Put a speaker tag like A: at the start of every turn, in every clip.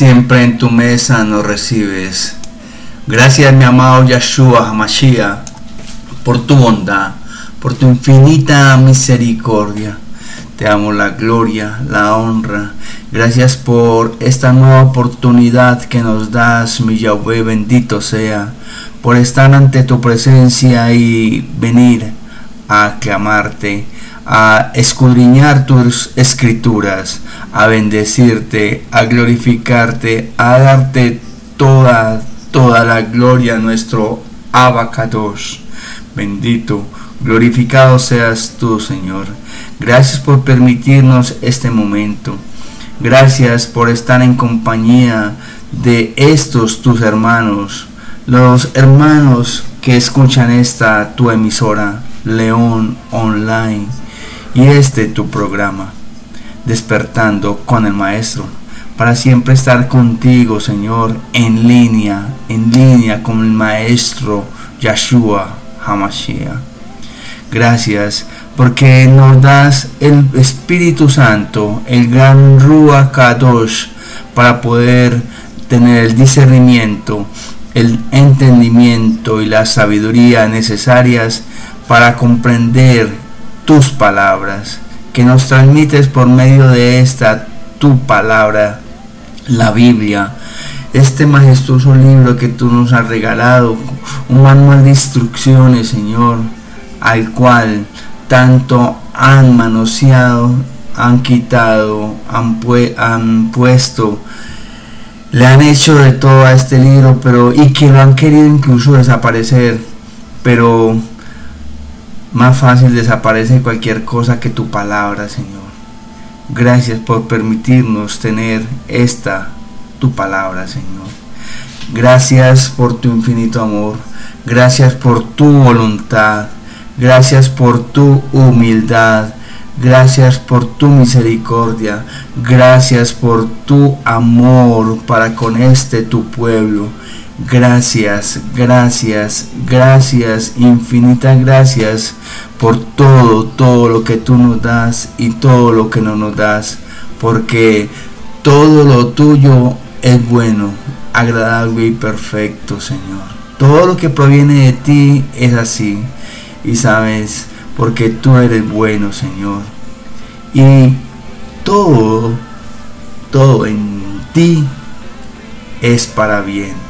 A: siempre en tu mesa nos recibes. Gracias mi amado Yahshua Hamashiach por tu bondad, por tu infinita misericordia. Te amo la gloria, la honra. Gracias por esta nueva oportunidad que nos das, mi Yahweh, bendito sea, por estar ante tu presencia y venir a aclamarte a escudriñar tus escrituras, a bendecirte, a glorificarte, a darte toda, toda la gloria a nuestro Abacados. Bendito, glorificado seas tú, Señor. Gracias por permitirnos este momento. Gracias por estar en compañía de estos tus hermanos, los hermanos que escuchan esta tu emisora, León Online y este tu programa, despertando con el Maestro, para siempre estar contigo, Señor, en línea, en línea con el Maestro Yahshua Hamashiach. Gracias porque nos das el Espíritu Santo, el gran Ruach Kadosh, para poder tener el discernimiento, el entendimiento y la sabiduría necesarias para comprender tus palabras, que nos transmites por medio de esta tu palabra, la Biblia, este majestuoso libro que tú nos has regalado, un manual de instrucciones, Señor, al cual tanto han manoseado, han quitado, han, han puesto, le han hecho de todo a este libro, pero y que lo han querido incluso desaparecer, pero más fácil desaparece cualquier cosa que tu palabra, Señor. Gracias por permitirnos tener esta, tu palabra, Señor. Gracias por tu infinito amor. Gracias por tu voluntad. Gracias por tu humildad. Gracias por tu misericordia. Gracias por tu amor para con este tu pueblo. Gracias, gracias, gracias, infinitas gracias por todo, todo lo que tú nos das y todo lo que no nos das, porque todo lo tuyo es bueno, agradable y perfecto, Señor. Todo lo que proviene de ti es así, y sabes, porque tú eres bueno, Señor. Y todo, todo en ti es para bien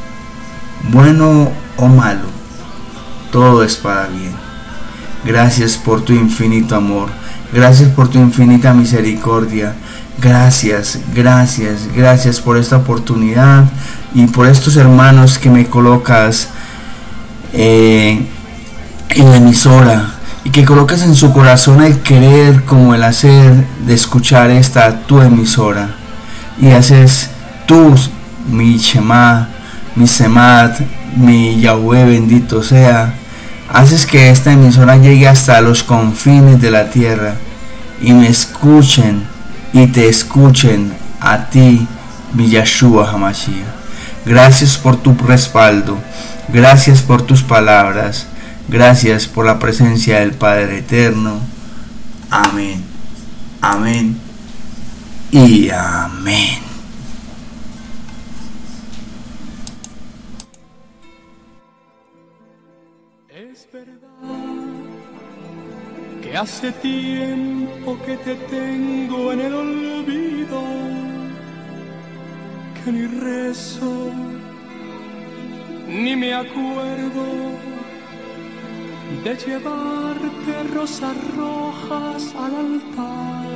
A: bueno o malo, todo es para bien. Gracias por tu infinito amor, gracias por tu infinita misericordia, gracias, gracias, gracias por esta oportunidad y por estos hermanos que me colocas eh, en la emisora y que colocas en su corazón el querer como el hacer de escuchar esta tu emisora y haces tú mi Shema mi Semat, mi Yahweh bendito sea, haces que esta emisora llegue hasta los confines de la tierra y me escuchen y te escuchen a ti, mi Yahshua Hamashiach. Gracias por tu respaldo, gracias por tus palabras, gracias por la presencia del Padre Eterno. Amén, amén y amén.
B: Hace tiempo que te tengo en el olvido, que ni rezo, ni me acuerdo de llevarte rosas rojas al altar.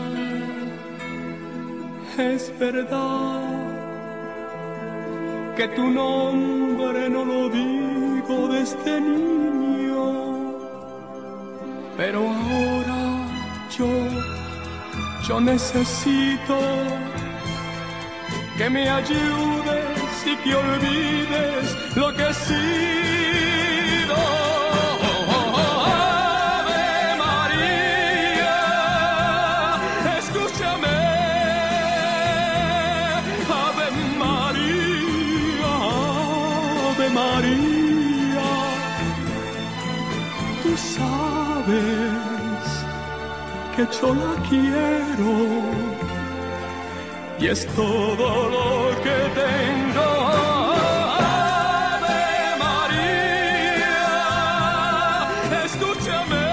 B: Es verdad que tu nombre no lo digo desde niño pero ahora yo, yo necesito que me ayudes y que olvides lo que he que yo la quiero y es todo lo que tengo. Ave María, escúchame.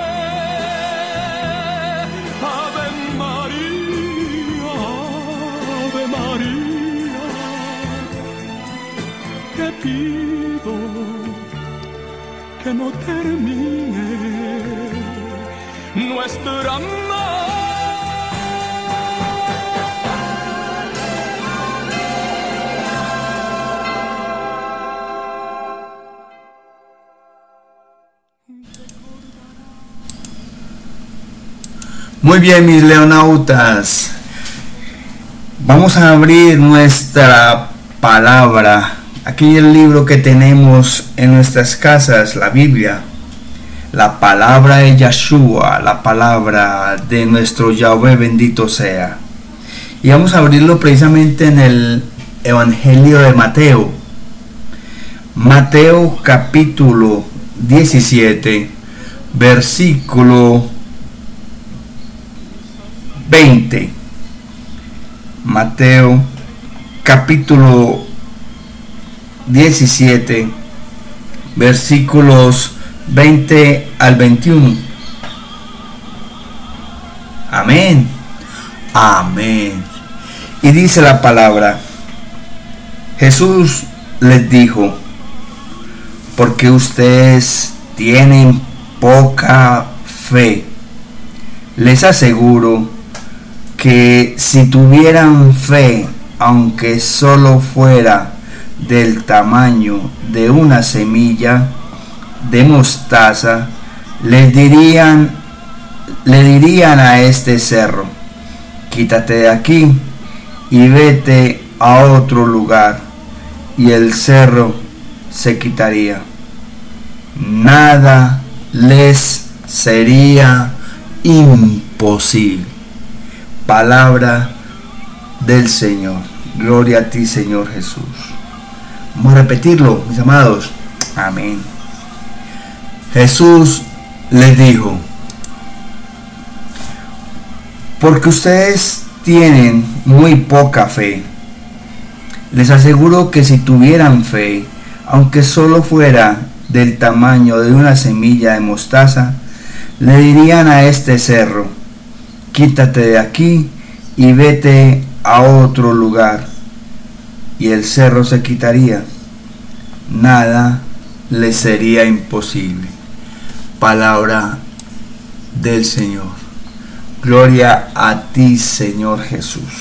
B: Ave María, Ave María, te pido que no termine
A: Muy bien, mis leonautas. Vamos a abrir nuestra palabra. Aquí el libro que tenemos en nuestras casas, la Biblia. La palabra de Yahshua, la palabra de nuestro Yahweh bendito sea. Y vamos a abrirlo precisamente en el Evangelio de Mateo. Mateo capítulo 17, versículo 20. Mateo capítulo 17 versículos 20 al 21. Amén. Amén. Y dice la palabra, Jesús les dijo, porque ustedes tienen poca fe, les aseguro que si tuvieran fe, aunque solo fuera del tamaño de una semilla de mostaza, les dirían, le dirían a este cerro, quítate de aquí y vete a otro lugar, y el cerro se quitaría. Nada les sería imposible palabra del Señor. Gloria a ti, Señor Jesús. Vamos a repetirlo, mis amados. Amén. Jesús les dijo, porque ustedes tienen muy poca fe. Les aseguro que si tuvieran fe, aunque solo fuera del tamaño de una semilla de mostaza, le dirían a este cerro, quítate de aquí y vete a otro lugar. Y el cerro se quitaría. Nada le sería imposible. Palabra del Señor. Gloria a ti, Señor Jesús.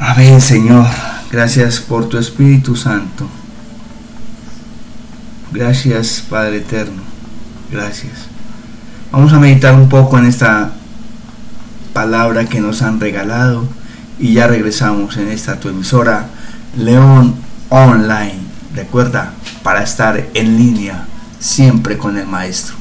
A: Amén, Señor. Gracias por tu Espíritu Santo. Gracias, Padre Eterno. Gracias. Vamos a meditar un poco en esta palabra que nos han regalado y ya regresamos en esta tu emisora León Online. Recuerda, para estar en línea siempre con el Maestro.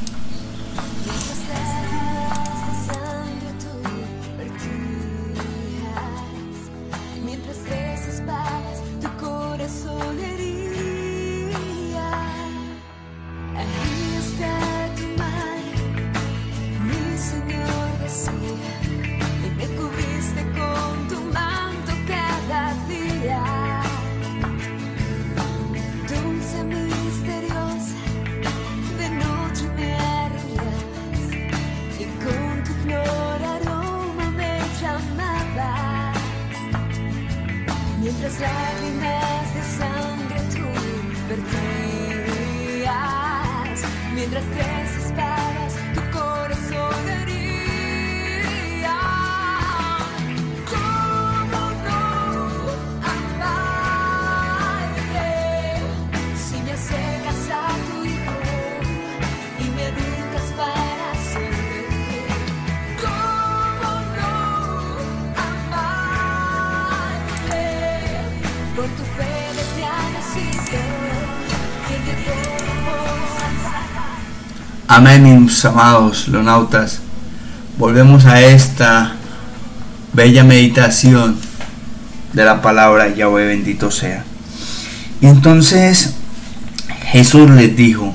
A: Amén, mis amados leonautas. Volvemos a esta bella meditación de la palabra Yahweh bendito sea. Y entonces Jesús les dijo,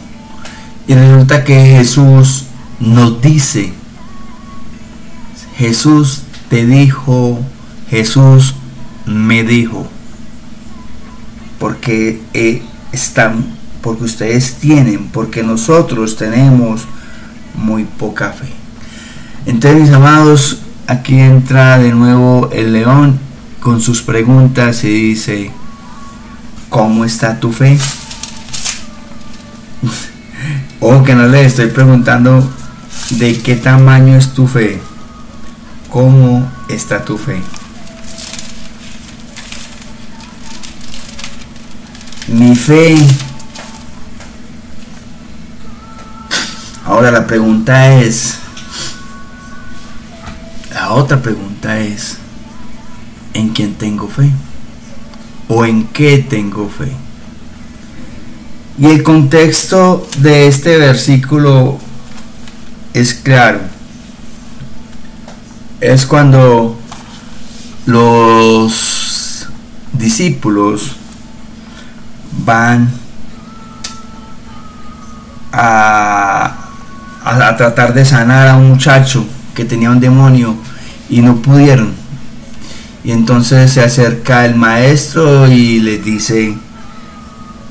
A: y resulta que Jesús nos dice, Jesús te dijo, Jesús me dijo, porque están, porque ustedes tienen, porque nosotros tenemos muy poca fe. Entonces, mis amados, aquí entra de nuevo el león con sus preguntas y dice, ¿cómo está tu fe? o que no le estoy preguntando de qué tamaño es tu fe, cómo está tu fe. Mi fe. Ahora la pregunta es, la otra pregunta es, ¿en quién tengo fe? ¿O en qué tengo fe? Y el contexto de este versículo es claro. Es cuando los discípulos van a, a, tratar de sanar a un muchacho que tenía un demonio y no pudieron. Y entonces se acerca el maestro y les dice,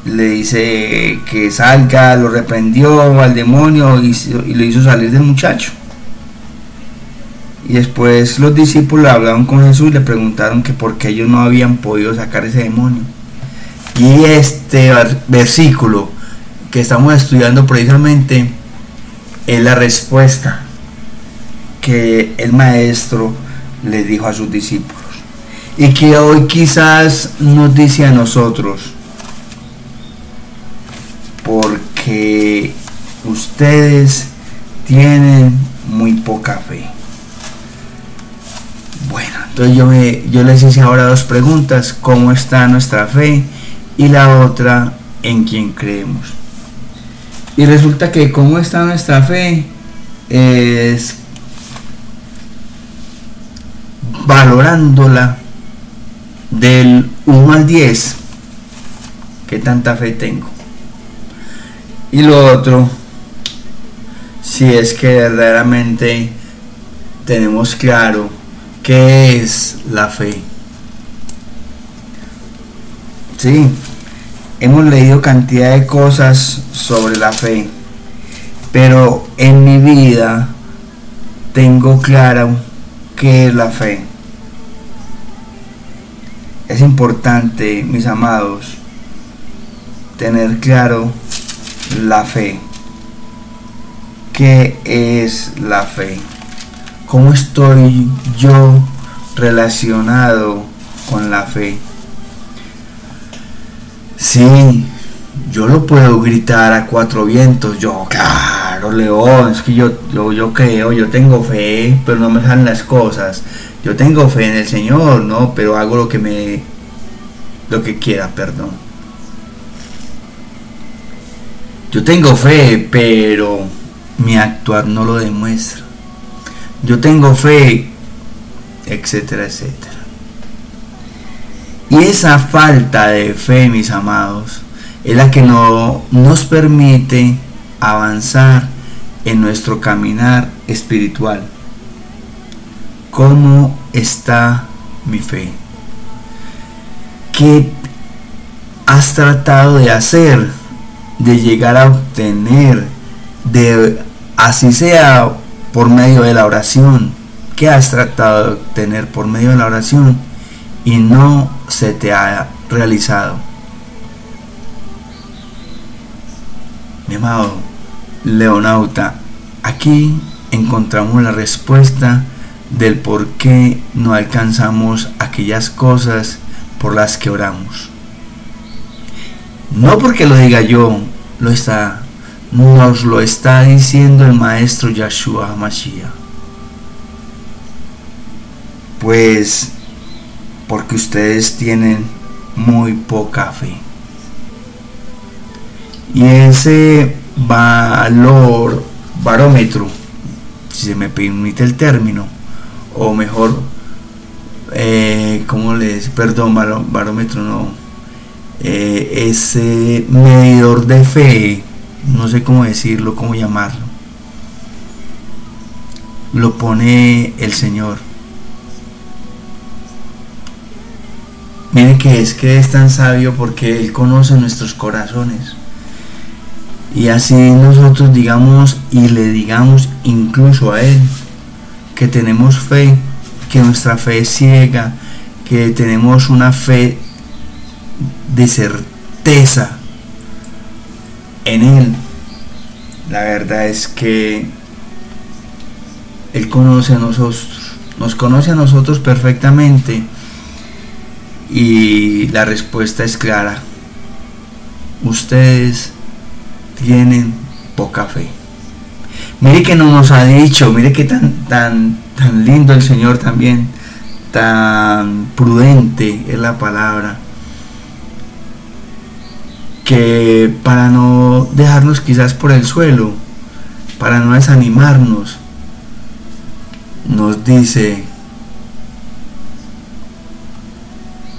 A: le dice que salga, lo reprendió al demonio y, y lo hizo salir del muchacho. Y después los discípulos hablaron con Jesús y le preguntaron que por qué ellos no habían podido sacar ese demonio. Y este versículo que estamos estudiando precisamente es la respuesta que el maestro le dijo a sus discípulos. Y que hoy quizás nos dice a nosotros, porque ustedes tienen muy poca fe. Bueno, entonces yo, me, yo les hice ahora dos preguntas. ¿Cómo está nuestra fe? Y la otra, ¿en quién creemos? Y resulta que cómo está nuestra fe es valorándola del 1 al 10. ¿Qué tanta fe tengo? Y lo otro, si es que verdaderamente tenemos claro qué es la fe. Sí, hemos leído cantidad de cosas sobre la fe, pero en mi vida tengo claro qué es la fe. Es importante, mis amados, tener claro la fe. ¿Qué es la fe? ¿Cómo estoy yo relacionado con la fe? Sí, yo lo puedo gritar a cuatro vientos. Yo, claro, León, es que yo, yo, yo creo, yo tengo fe, pero no me salen las cosas. Yo tengo fe en el Señor, ¿no? Pero hago lo que me, lo que quiera, perdón. Yo tengo fe, pero mi actuar no lo demuestra. Yo tengo fe, etcétera, etcétera. Y esa falta de fe, mis amados, es la que no nos permite avanzar en nuestro caminar espiritual. ¿Cómo está mi fe? ¿Qué has tratado de hacer de llegar a obtener, de así sea por medio de la oración, que has tratado de obtener por medio de la oración y no se te ha realizado. Mi amado Leonauta, aquí encontramos la respuesta del por qué no alcanzamos aquellas cosas por las que oramos. No porque lo diga yo, lo está, nos lo está diciendo el maestro Yahshua Mashiach. Pues porque ustedes tienen muy poca fe. Y ese valor, barómetro, si se me permite el término, o mejor, eh, ¿cómo les? Perdón, barómetro no eh, ese medidor de fe, no sé cómo decirlo, cómo llamarlo, lo pone el Señor. Mire que es que es tan sabio porque Él conoce nuestros corazones. Y así nosotros digamos y le digamos incluso a Él que tenemos fe, que nuestra fe es ciega, que tenemos una fe de certeza en Él. La verdad es que Él conoce a nosotros, nos conoce a nosotros perfectamente y la respuesta es clara. Ustedes tienen poca fe. Mire que no nos ha dicho, mire que tan, tan, tan lindo el Señor también, tan prudente es la palabra, que para no dejarnos quizás por el suelo, para no desanimarnos, nos dice,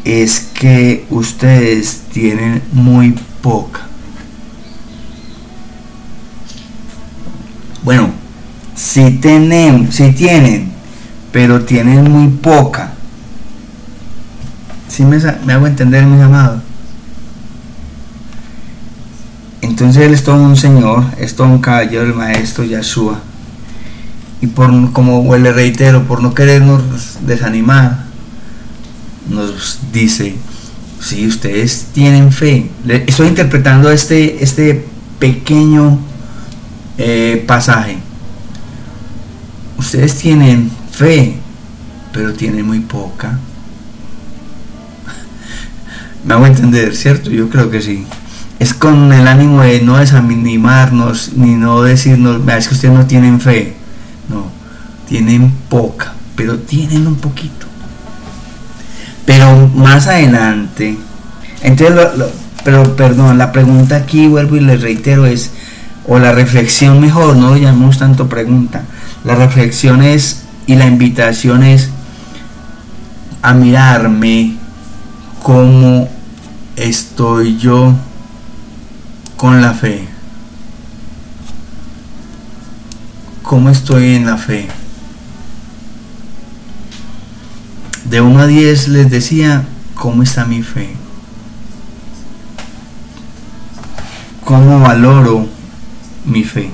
A: es que ustedes tienen muy poca Bueno, si tienen, si tienen, pero tienen muy poca. Si me, me hago entender, mis amados? Entonces él es todo un señor, es todo un caballero, el maestro Yahshua. Y por, como le reitero, por no querernos desanimar, nos dice, si ustedes tienen fe, estoy interpretando este, este pequeño eh, pasaje. Ustedes tienen fe, pero tienen muy poca. Me hago entender, ¿cierto? Yo creo que sí. Es con el ánimo de no desanimarnos ni no decirnos, es que ustedes no tienen fe. No, tienen poca, pero tienen un poquito. Pero más adelante, entonces, pero perdón, la pregunta aquí, vuelvo y les reitero, es, o la reflexión mejor, no lo llamemos tanto pregunta. La reflexión es y la invitación es a mirarme cómo estoy yo con la fe. ¿Cómo estoy en la fe? De 1 a 10 les decía, ¿cómo está mi fe? ¿Cómo valoro mi fe.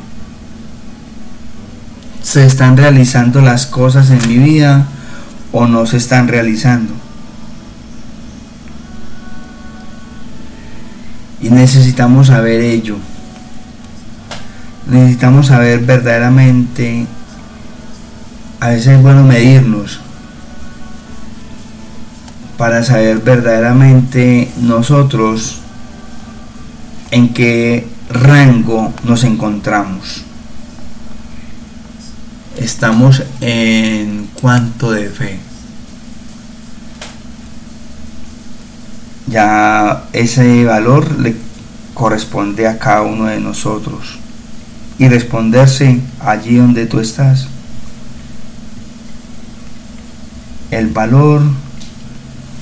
A: ¿Se están realizando las cosas en mi vida o no se están realizando? Y necesitamos saber ello. Necesitamos saber verdaderamente, a veces es bueno medirnos, para saber verdaderamente nosotros en qué rango nos encontramos. Estamos en cuanto de fe. Ya ese valor le corresponde a cada uno de nosotros y responderse allí donde tú estás. El valor,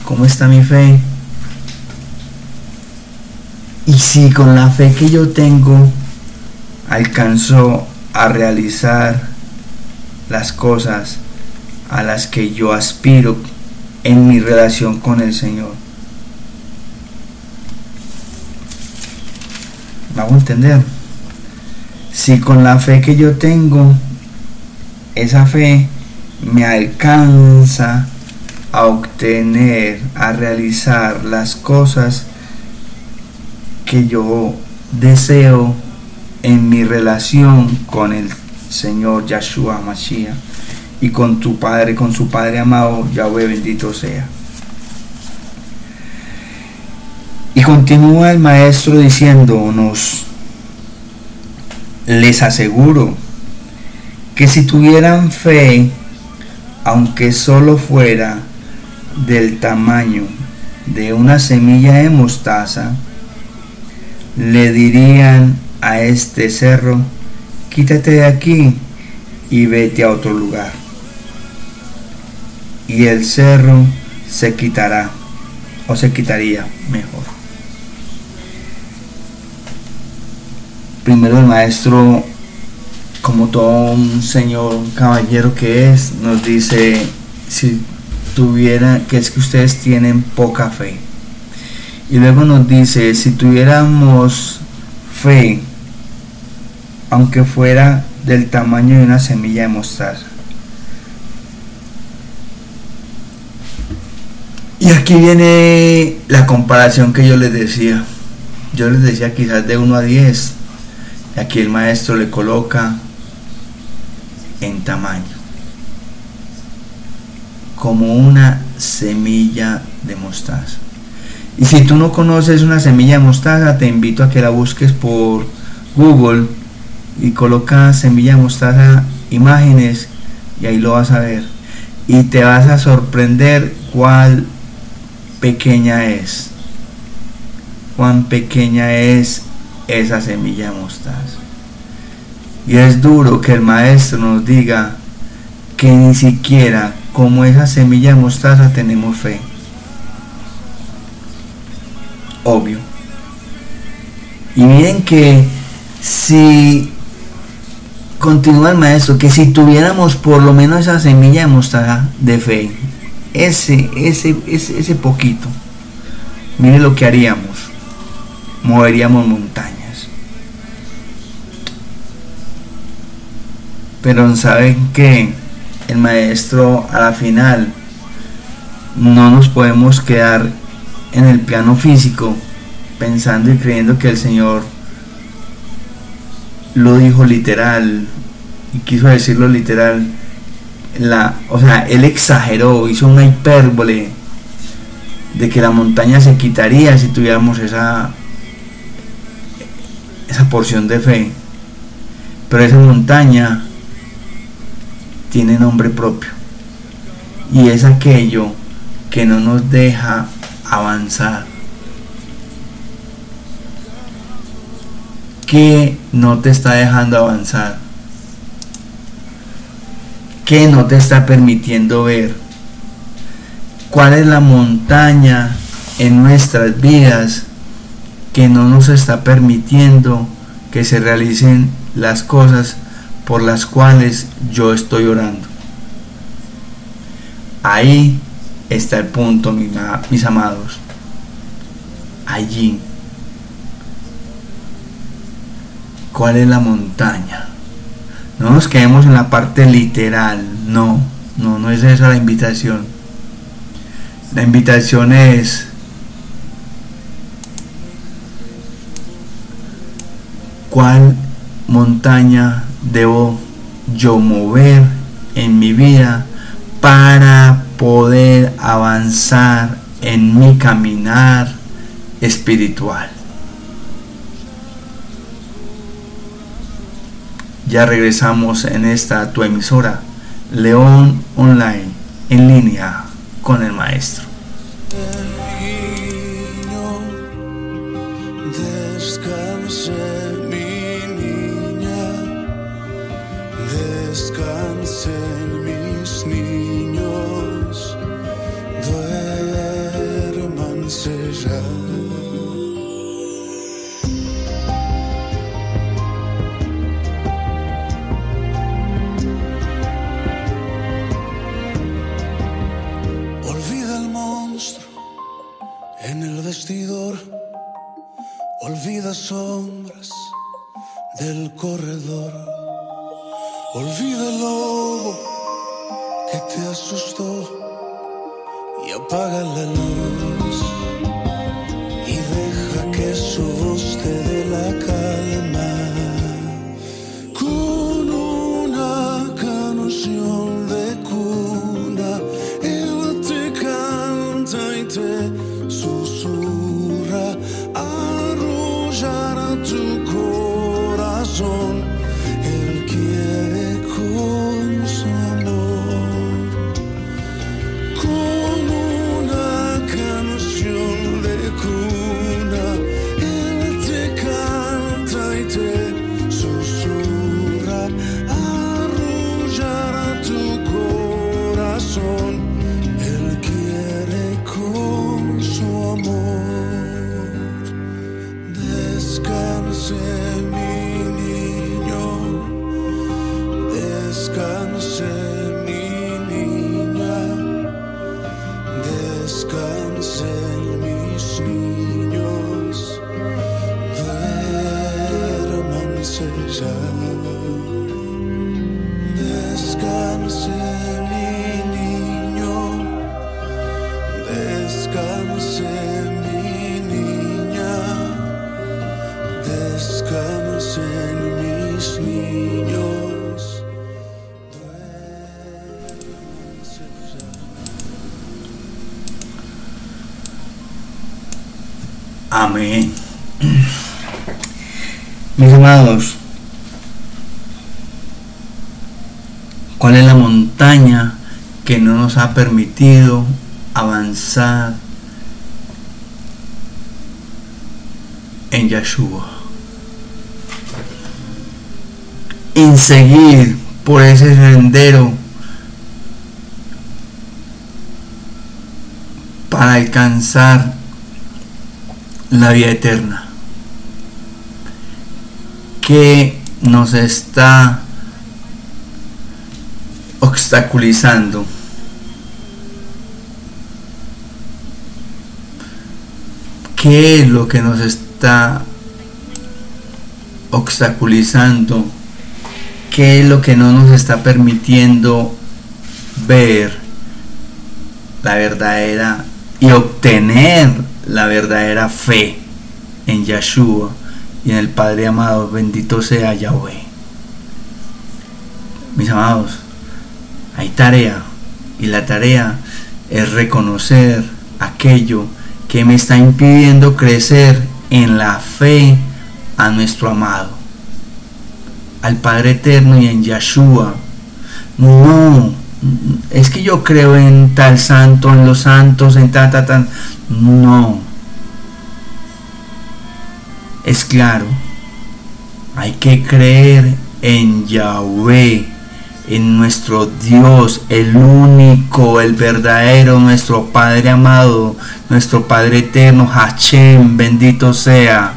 A: ¿cómo está mi fe? Y si con la fe que yo tengo alcanzo a realizar las cosas a las que yo aspiro en mi relación con el Señor. ¿Me hago entender? Si con la fe que yo tengo, esa fe me alcanza a obtener, a realizar las cosas que yo deseo en mi relación con el Señor Yahshua Mashiach y con tu Padre, con su Padre amado, Yahweh bendito sea. Y continúa el maestro diciéndonos, les aseguro que si tuvieran fe, aunque solo fuera del tamaño de una semilla de mostaza, le dirían a este cerro, quítate de aquí y vete a otro lugar. Y el cerro se quitará, o se quitaría mejor. Primero el maestro, como todo un señor, caballero que es, nos dice, si tuviera, que es que ustedes tienen poca fe. Y luego nos dice, si tuviéramos fe, aunque fuera del tamaño de una semilla de mostaza. Y aquí viene la comparación que yo les decía. Yo les decía quizás de 1 a 10. Y aquí el maestro le coloca en tamaño. Como una semilla de mostaza. Y si tú no conoces una semilla de mostaza, te invito a que la busques por Google y coloca semilla de mostaza imágenes y ahí lo vas a ver. Y te vas a sorprender cuál pequeña es. Cuán pequeña es esa semilla de mostaza. Y es duro que el maestro nos diga que ni siquiera como esa semilla de mostaza tenemos fe. Obvio. Y miren que si continúa el maestro, que si tuviéramos por lo menos esa semilla de mostaza de fe, ese, ese, ese, ese poquito, mire lo que haríamos. Moveríamos montañas. Pero saben que el maestro a la final no nos podemos quedar en el plano físico pensando y creyendo que el Señor lo dijo literal y quiso decirlo literal la, o sea, él exageró, hizo una hipérbole de que la montaña se quitaría si tuviéramos esa esa porción de fe. Pero esa montaña tiene nombre propio y es aquello que no nos deja avanzar. ¿Qué no te está dejando avanzar? ¿Qué no te está permitiendo ver? ¿Cuál es la montaña en nuestras vidas que no nos está permitiendo que se realicen las cosas por las cuales yo estoy orando? Ahí está el punto, mis amados. Allí. ¿Cuál es la montaña? No nos quedemos en la parte literal, no, no, no es esa la invitación. La invitación es cuál montaña debo yo mover en mi vida para poder avanzar en mi caminar espiritual. Ya regresamos en esta tu emisora, León Online, en línea con el maestro.
C: Corredor, olvida el lobo que te asustó. Y apaga la luz
A: Amén. Mis amados, ¿cuál es la montaña que no nos ha permitido avanzar en Yeshua? En seguir por ese sendero para alcanzar la vida eterna. Que nos está obstaculizando. Qué es lo que nos está obstaculizando qué es lo que no nos está permitiendo ver la verdadera y obtener la verdadera fe en Yeshua y en el Padre amado, bendito sea Yahweh. Mis amados, hay tarea y la tarea es reconocer aquello que me está impidiendo crecer en la fe a nuestro amado, al Padre eterno y en Yeshua. No, es que yo creo en tal santo, en los santos, en tal, tal. No. Es claro. Hay que creer en Yahweh, en nuestro Dios, el único, el verdadero, nuestro Padre amado, nuestro Padre eterno, Hashem, bendito sea.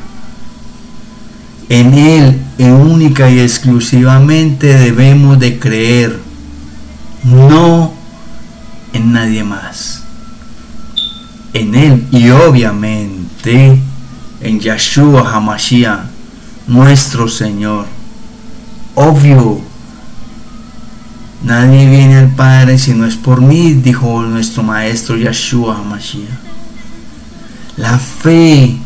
A: En Él, en única y exclusivamente debemos de creer, no en nadie más. En Él y obviamente en Yeshua Hamashiach, nuestro Señor. Obvio, nadie viene al Padre si no es por mí, dijo nuestro Maestro Yeshua Hamashiach. La fe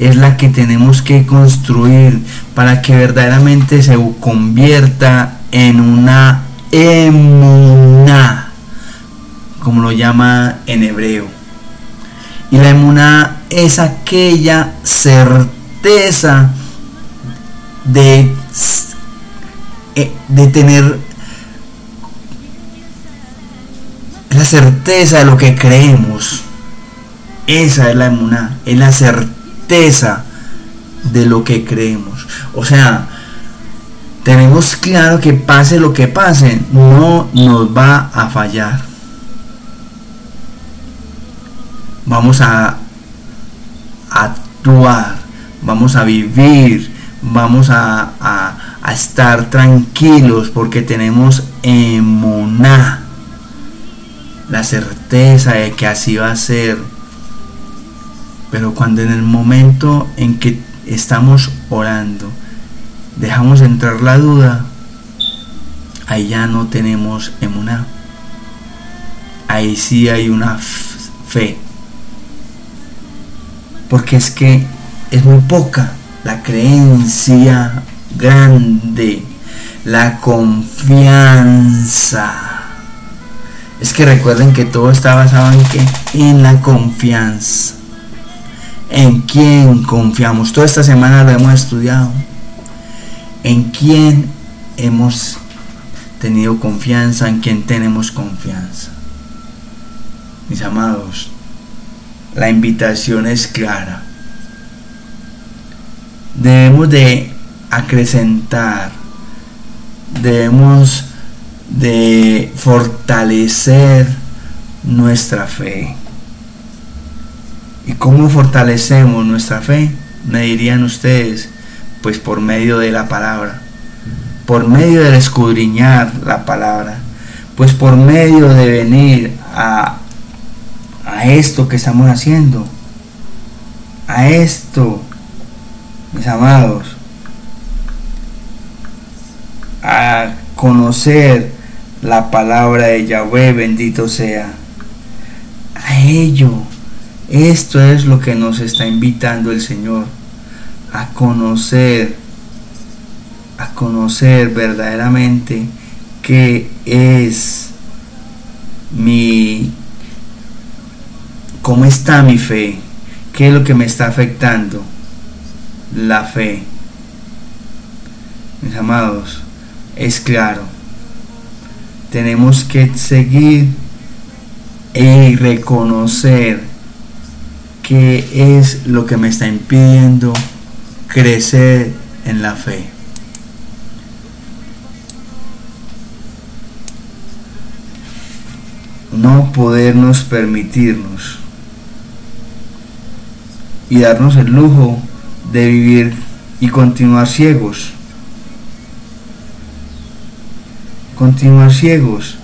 A: es la que tenemos que construir para que verdaderamente se convierta en una emuná, como lo llama en hebreo. Y la emuná es aquella certeza de, eh, de tener la certeza de lo que creemos. Esa es la emuná, es la certeza de lo que creemos. O sea, tenemos claro que pase lo que pase, no nos va a fallar. Vamos a actuar, vamos a vivir, vamos a, a, estar tranquilos porque tenemos emuná, la certeza de que así va a ser. Pero cuando en el momento en que estamos orando, dejamos entrar la duda, ahí ya no tenemos emuná. Ahí sí hay una fe. Porque es que es muy poca la creencia grande, la confianza. Es que recuerden que todo está basado en que en la confianza. En quién confiamos. Toda esta semana lo hemos estudiado en quién hemos tenido confianza, en quién tenemos confianza. Mis amados, la invitación es clara. Debemos de acrecentar, debemos de fortalecer nuestra fe. ¿Y cómo fortalecemos nuestra fe? Me dirían ustedes, pues por medio de la palabra, por medio del escudriñar la palabra, pues por medio de venir a, a esto que estamos haciendo, a esto, mis amados, conocer la palabra de Yahweh, bendito sea. A ello, esto es lo que nos está invitando el Señor, a conocer, a conocer verdaderamente qué es mi, cómo está mi fe, qué es lo que me está afectando, la fe. Mis amados, es claro, tenemos que seguir y reconocer qué es lo que me está impidiendo crecer en la fe. No podernos permitirnos y darnos el lujo de vivir y continuar ciegos. Continuar ciegos.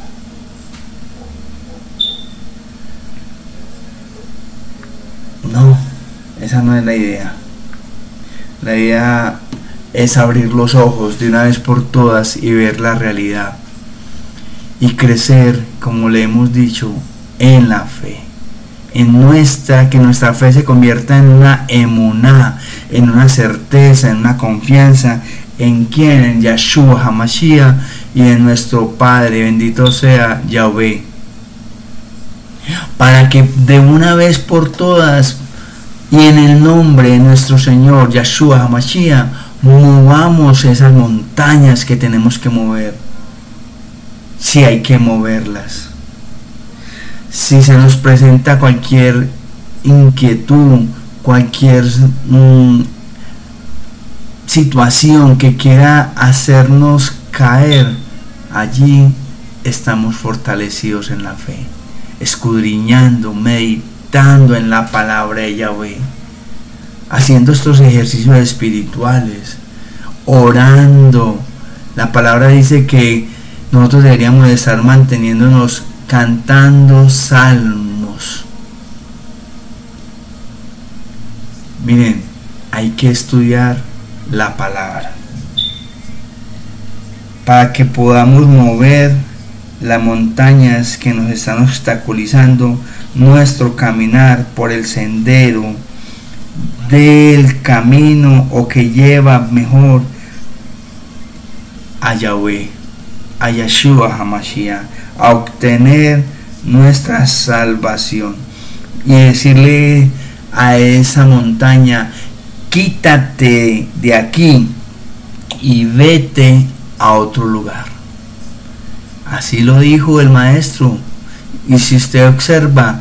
A: No, esa no es la idea. La idea es abrir los ojos de una vez por todas y ver la realidad. Y crecer, como le hemos dicho, en la fe. En nuestra, que nuestra fe se convierta en una emuná, en una certeza, en una confianza. ¿En quién? En Yahshua Hamashiach y en nuestro Padre, bendito sea Yahweh. Para que de una vez por todas y en el nombre de nuestro Señor Yahshua Hamashiach movamos esas montañas que tenemos que mover. Si hay que moverlas. Si se nos presenta cualquier inquietud, cualquier mm, situación que quiera hacernos caer, allí estamos fortalecidos en la fe, escudriñando, meditando en la palabra de Yahweh, haciendo estos ejercicios espirituales, orando. La palabra dice que nosotros deberíamos de estar manteniéndonos cantando salmos. Miren, hay que estudiar la palabra para que podamos mover las montañas que nos están obstaculizando nuestro caminar por el sendero del camino o que lleva mejor a Yahweh, a Yeshua Hamashiach, a obtener nuestra salvación y decirle a esa montaña, quítate de aquí y vete a otro lugar. Así lo dijo el maestro. Y si usted observa,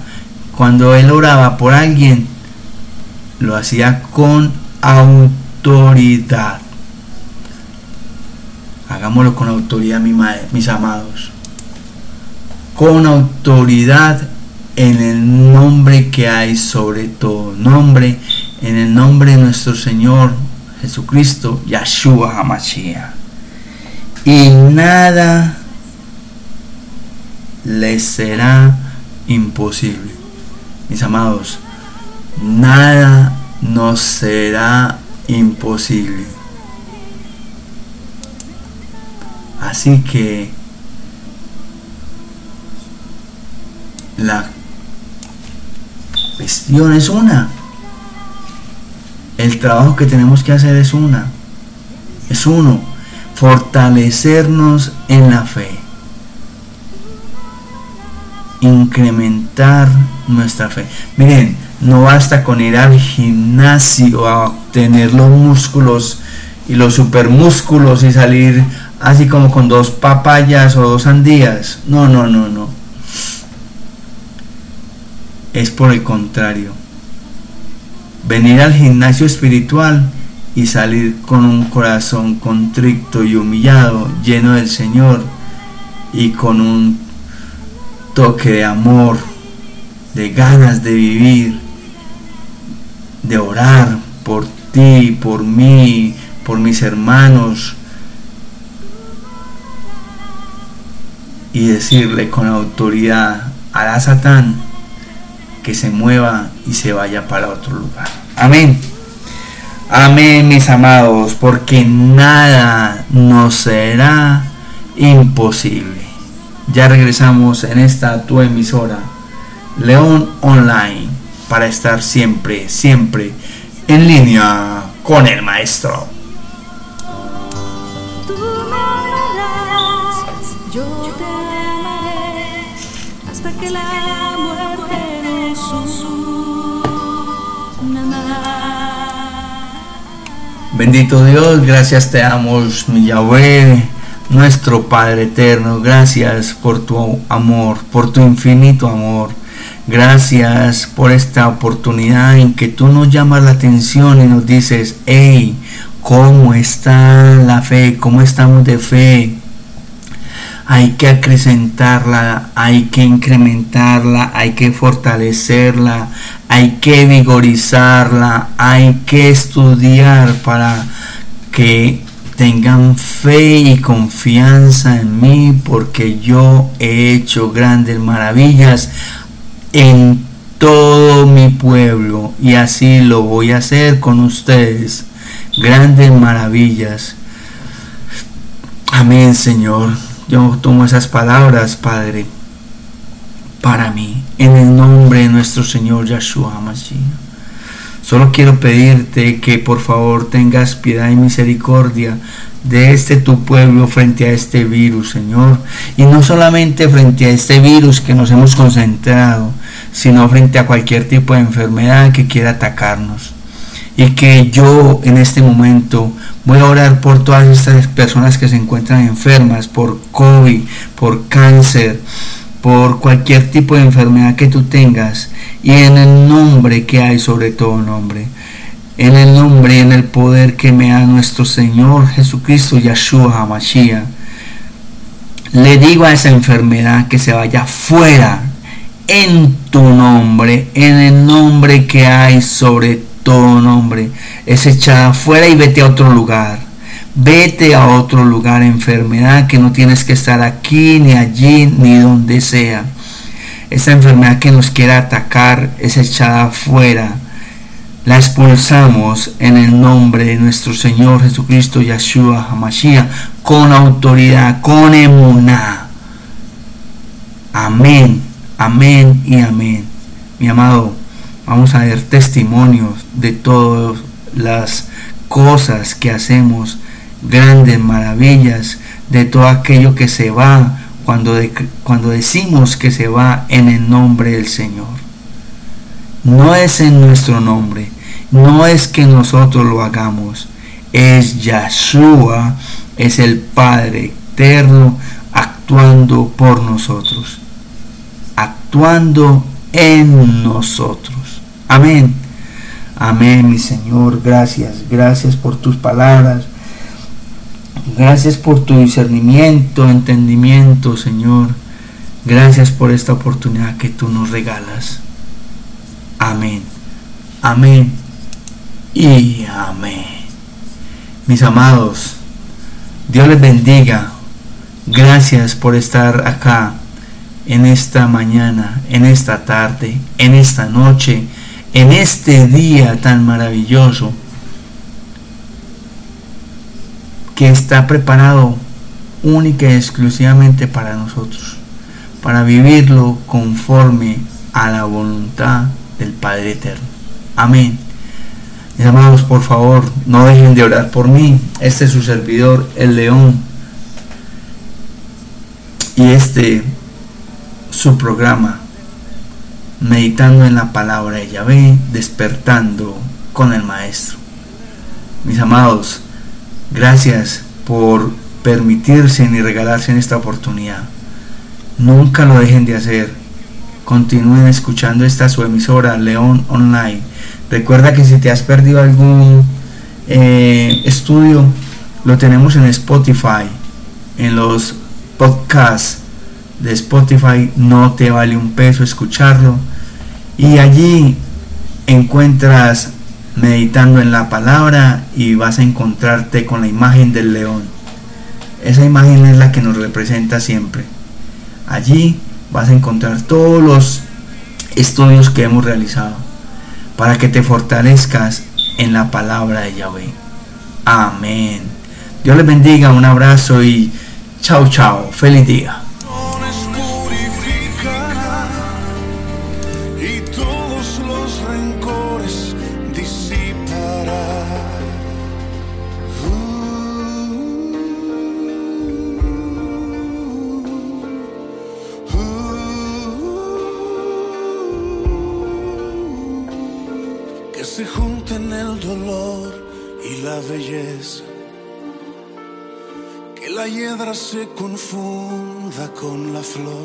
A: cuando él oraba por alguien, lo hacía con autoridad. Hagámoslo con autoridad, mis amados. Con autoridad en el nombre que hay sobre todo nombre, en el nombre de nuestro Señor Jesucristo, Yahshua Hamashiach. Y nada les será imposible. Mis amados, nada nos será imposible. Así que la cuestión es una. El trabajo que tenemos que hacer es una. Es uno. Fortalecernos en la fe. Incrementar nuestra fe. Miren, no basta con ir al gimnasio a obtener los músculos y los supermúsculos y salir así como con dos papayas o dos sandías. No, no, no, no. Es por el contrario. Venir al gimnasio espiritual y salir con un corazón contrito y humillado, lleno del Señor y con un toque de amor, de ganas de vivir, de orar por ti, por mí, por mis hermanos y decirle con autoridad a la Satán que se mueva y se vaya para otro lugar. Amén. Amén, mis amados, porque nada nos será imposible. Ya regresamos en esta tu emisora, León Online, para estar siempre, siempre en línea con el maestro.
D: Tú me amarás, yo te amaré, hasta que la
A: Bendito Dios, gracias te damos, mi Yahweh, nuestro Padre eterno. Gracias por tu amor, por tu infinito amor. Gracias por esta oportunidad en que tú nos llamas la atención y nos dices, hey, ¿cómo está la fe? ¿Cómo estamos de fe? Hay que acrecentarla, hay que incrementarla, hay que fortalecerla, hay que vigorizarla, hay que estudiar para que tengan fe y confianza en mí porque yo he hecho grandes maravillas en todo mi pueblo y así lo voy a hacer con ustedes. Grandes maravillas. Amén, Señor. Yo tomo esas palabras, Padre, para mí, en el nombre de nuestro Señor Yahshua Mashiach. Solo quiero pedirte que por favor tengas piedad y misericordia de este tu pueblo frente a este virus, Señor. Y no solamente frente a este virus que nos hemos concentrado, sino frente a cualquier tipo de enfermedad que quiera atacarnos. Y que yo en este momento voy a orar por todas estas personas que se encuentran enfermas por COVID, por cáncer, por cualquier tipo de enfermedad que tú tengas. Y en el nombre que hay sobre todo nombre en el nombre y en el poder que me da nuestro Señor Jesucristo, Yahshua HaMashiach. Le digo a esa enfermedad que se vaya fuera en tu nombre, en el nombre que hay sobre todo nombre. Es echada fuera y vete a otro lugar. Vete a otro lugar, enfermedad, que no tienes que estar aquí, ni allí, ni donde sea. Esa enfermedad que nos quiera atacar es echada fuera la expulsamos en el nombre de nuestro Señor Jesucristo Yahshua HaMashiach con autoridad, con emuná. Amén, amén y amén. Mi amado, vamos a ver testimonios de todas las cosas que hacemos, grandes maravillas, de todo aquello que se va cuando, cuando decimos que se va en el nombre del Señor. No es en nuestro nombre, no es que nosotros lo hagamos, es Yahshua, es el Padre eterno actuando por nosotros, actuando en nosotros. Amén. Amén, mi Señor, gracias, gracias por tus palabras. Gracias por tu discernimiento, entendimiento, Señor. Gracias por esta oportunidad que tú nos regalas. Amén. Amén. Y amén. Mis amados, Dios les bendiga. Gracias por estar acá en esta mañana, en esta tarde, en esta noche, en este día tan maravilloso que está preparado única y exclusivamente para nosotros, para vivirlo conforme a la voluntad del Padre Eterno. Amén. Mis amados, por favor, no dejen de orar por mí. Este es su servidor, el león. Y este, su programa, meditando en la palabra de Yahvé, despertando con el Maestro. Mis amados, gracias por permitirse y regalarse en esta oportunidad. Nunca lo dejen de hacer. Continúen escuchando esta su emisora León Online. Recuerda que si te has perdido algún eh, estudio, lo tenemos en Spotify, en los podcasts de Spotify. No te vale un peso escucharlo. Y allí encuentras meditando en la palabra y vas a encontrarte con la imagen del león. Esa imagen es la que nos representa siempre. Allí vas a encontrar todos los estudios que hemos realizado para que te fortalezcas en la palabra de Yahweh. Amén. Dios les bendiga, un abrazo y
C: Chao, chao. Feliz día.
E: Confunda con la flor